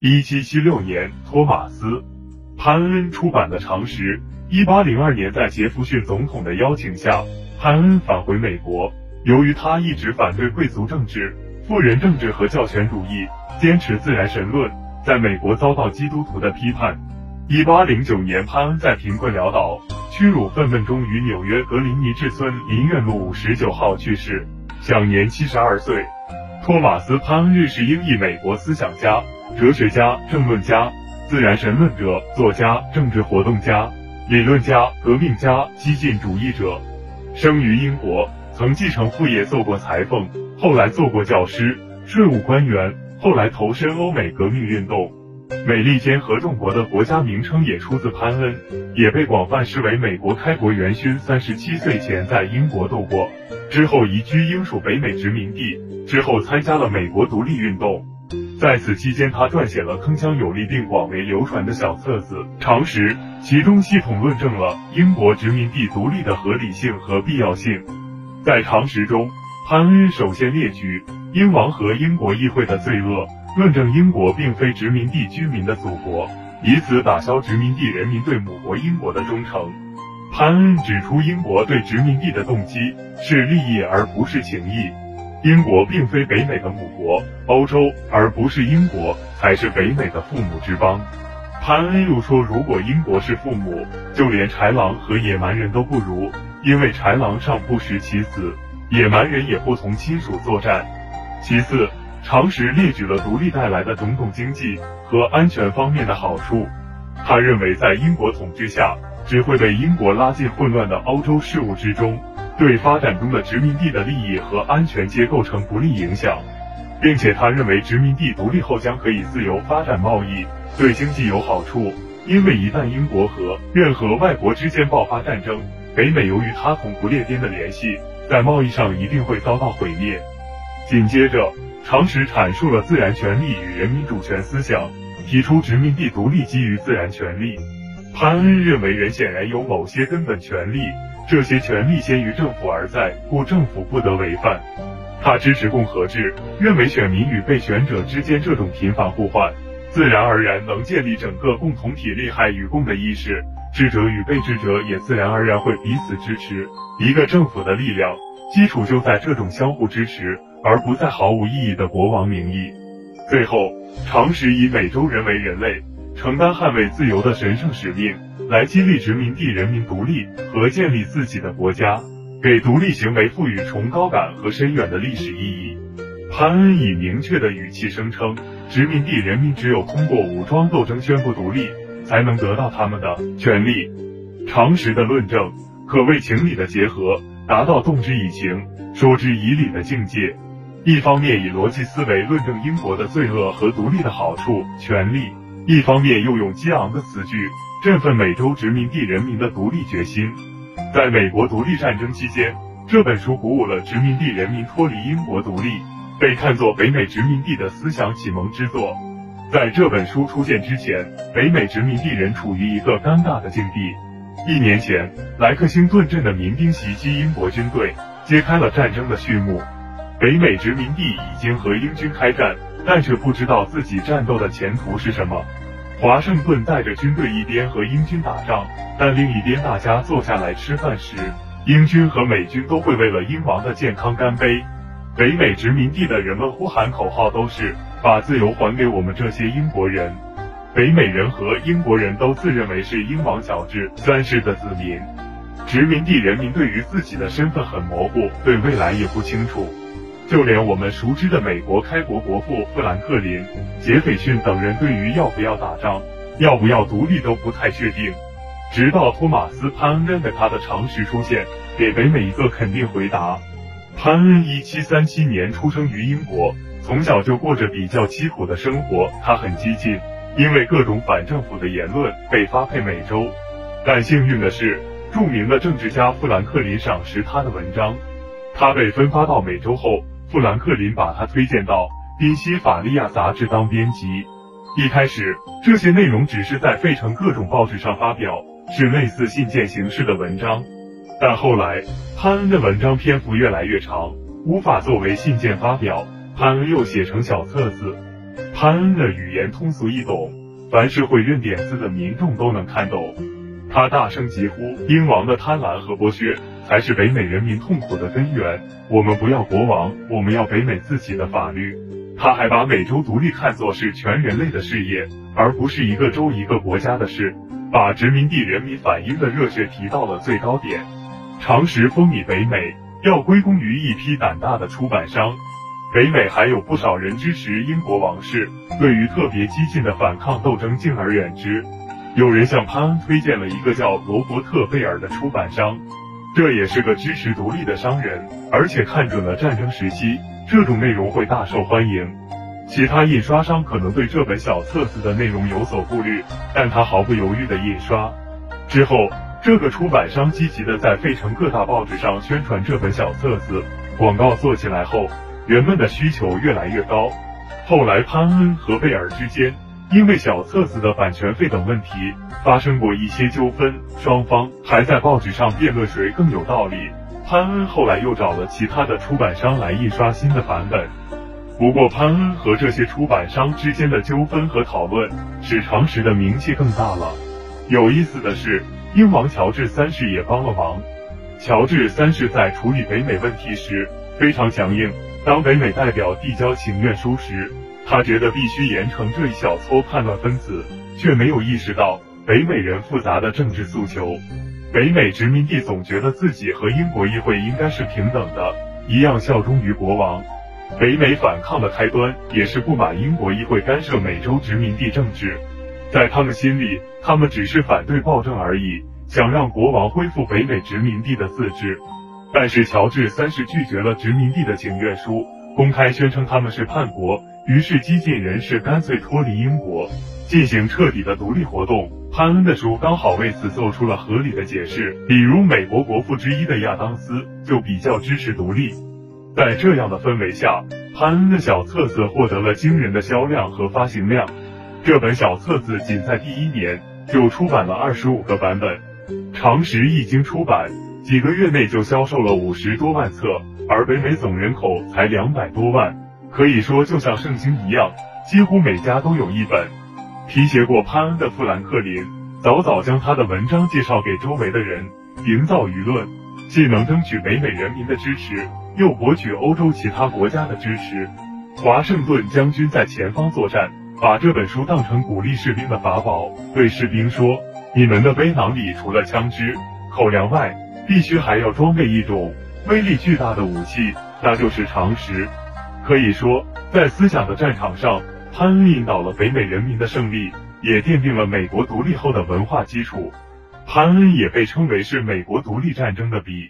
一七七六年，托马斯·潘恩出版的《常识》。一八零二年，在杰弗逊总统的邀请下，潘恩返回美国。由于他一直反对贵族政治、富人政治和教权主义，坚持自然神论，在美国遭到基督徒的批判。一八零九年，潘恩在贫困潦倒、屈辱愤懑中于纽约格林尼治村林苑路五十九号去世，享年七十二岁。托马斯·潘恩日是英裔美国思想家、哲学家、政论家、自然神论者、作家、政治活动家。理论家、革命家、激进主义者，生于英国，曾继承父业做过裁缝，后来做过教师、税务官员，后来投身欧美革命运动。美利坚合众国的国家名称也出自潘恩，也被广泛视为美国开国元勋。三十七岁前在英国度过，之后移居英属北美殖民地，之后参加了美国独立运动。在此期间，他撰写了铿锵有力并广为流传的小册子《常识》，其中系统论证了英国殖民地独立的合理性和必要性。在《常识》中，潘恩首先列举英王和英国议会的罪恶，论证英国并非殖民地居民的祖国，以此打消殖民地人民对母国英国的忠诚。潘恩指出，英国对殖民地的动机是利益而不是情义。英国并非北美的母国，欧洲而不是英国才是北美的父母之邦。潘恩又说，如果英国是父母，就连豺狼和野蛮人都不如，因为豺狼尚不食其子，野蛮人也不同亲属作战。其次，常识列举了独立带来的种种经济和安全方面的好处。他认为，在英国统治下，只会被英国拉进混乱的欧洲事务之中。对发展中的殖民地的利益和安全皆构成不利影响，并且他认为殖民地独立后将可以自由发展贸易，对经济有好处。因为一旦英国和任何外国之间爆发战争，北美由于它同不列颠的联系，在贸易上一定会遭到毁灭。紧接着，常识阐述了自然权利与人民主权思想，提出殖民地独立基于自然权利。潘恩认为人显然有某些根本权利。这些权利先于政府而在，故政府不得违犯。他支持共和制，认为选民与被选者之间这种频繁互换，自然而然能建立整个共同体利害与共的意识，智者与被智者也自然而然会彼此支持。一个政府的力量基础就在这种相互支持，而不在毫无意义的国王名义。最后，常识以美洲人为人类，承担捍卫自由的神圣使命。来激励殖民地人民独立和建立自己的国家，给独立行为赋予崇高感和深远的历史意义。潘恩以明确的语气声称，殖民地人民只有通过武装斗争宣布独立，才能得到他们的权利。常识的论证可谓情理的结合，达到动之以情，说之以理的境界。一方面以逻辑思维论证英国的罪恶和独立的好处、权利，一方面又用激昂的词句。振奋美洲殖民地人民的独立决心。在美国独立战争期间，这本书鼓舞了殖民地人民脱离英国独立，被看作北美殖民地的思想启蒙之作。在这本书出现之前，北美殖民地人处于一个尴尬的境地。一年前，莱克星顿镇的民兵袭击英国军队，揭开了战争的序幕。北美殖民地已经和英军开战，但却不知道自己战斗的前途是什么。华盛顿带着军队一边和英军打仗，但另一边大家坐下来吃饭时，英军和美军都会为了英王的健康干杯。北美殖民地的人们呼喊口号都是“把自由还给我们这些英国人”。北美人和英国人都自认为是英王乔治三世的子民。殖民地人民对于自己的身份很模糊，对未来也不清楚。就连我们熟知的美国开国国父富兰克林、杰斐逊等人，对于要不要打仗、要不要独立都不太确定。直到托马斯·潘恩认为他的常识出现，给北美一个肯定回答。潘恩一七三七年出生于英国，从小就过着比较凄苦的生活。他很激进，因为各种反政府的言论被发配美洲。但幸运的是，著名的政治家富兰克林赏识他的文章。他被分发到美洲后。富兰克林把他推荐到《宾夕法利亚》杂志当编辑。一开始，这些内容只是在费城各种报纸上发表，是类似信件形式的文章。但后来，潘恩的文章篇幅越来越长，无法作为信件发表，潘恩又写成小册子。潘恩的语言通俗易懂，凡是会认点字的民众都能看懂。他大声疾呼：“英王的贪婪和剥削才是北美人民痛苦的根源。我们不要国王，我们要北美自己的法律。”他还把美洲独立看作是全人类的事业，而不是一个州一个国家的事，把殖民地人民反英的热血提到了最高点。常识风靡北美，要归功于一批胆大的出版商。北美还有不少人支持英国王室，对于特别激进的反抗斗争敬而远之。有人向潘恩推荐了一个叫罗伯特贝尔的出版商，这也是个支持独立的商人，而且看准了战争时期这种内容会大受欢迎。其他印刷商可能对这本小册子的内容有所顾虑，但他毫不犹豫的印刷。之后，这个出版商积极的在费城各大报纸上宣传这本小册子，广告做起来后，人们的需求越来越高。后来，潘恩和贝尔之间。因为小册子的版权费等问题发生过一些纠纷，双方还在报纸上辩论谁更有道理。潘恩后来又找了其他的出版商来印刷新的版本。不过，潘恩和这些出版商之间的纠纷和讨论使常识的名气更大了。有意思的是，英王乔治三世也帮了忙。乔治三世在处理北美问题时非常强硬，当北美代表递交请愿书时。他觉得必须严惩这一小撮叛乱分子，却没有意识到北美人复杂的政治诉求。北美殖民地总觉得自己和英国议会应该是平等的，一样效忠于国王。北美反抗的开端也是不满英国议会干涉美洲殖民地政治，在他们心里，他们只是反对暴政而已，想让国王恢复北美殖民地的自治。但是乔治三世拒绝了殖民地的请愿书，公开宣称他们是叛国。于是，激进人士干脆脱离英国，进行彻底的独立活动。潘恩的书刚好为此做出了合理的解释。比如，美国国父之一的亚当斯就比较支持独立。在这样的氛围下，潘恩的小册子获得了惊人的销量和发行量。这本小册子仅在第一年就出版了二十五个版本，常识一经出版，几个月内就销售了五十多万册，而北美总人口才两百多万。可以说，就像圣经一样，几乎每家都有一本。提携过潘恩的富兰克林，早早将他的文章介绍给周围的人，营造舆论，既能争取北美人民的支持，又博取欧洲其他国家的支持。华盛顿将军在前方作战，把这本书当成鼓励士兵的法宝，对士兵说：“你们的背囊里除了枪支、口粮外，必须还要装备一种威力巨大的武器，那就是常识。”可以说，在思想的战场上，潘恩引导了北美人民的胜利，也奠定了美国独立后的文化基础。潘恩也被称为是美国独立战争的笔。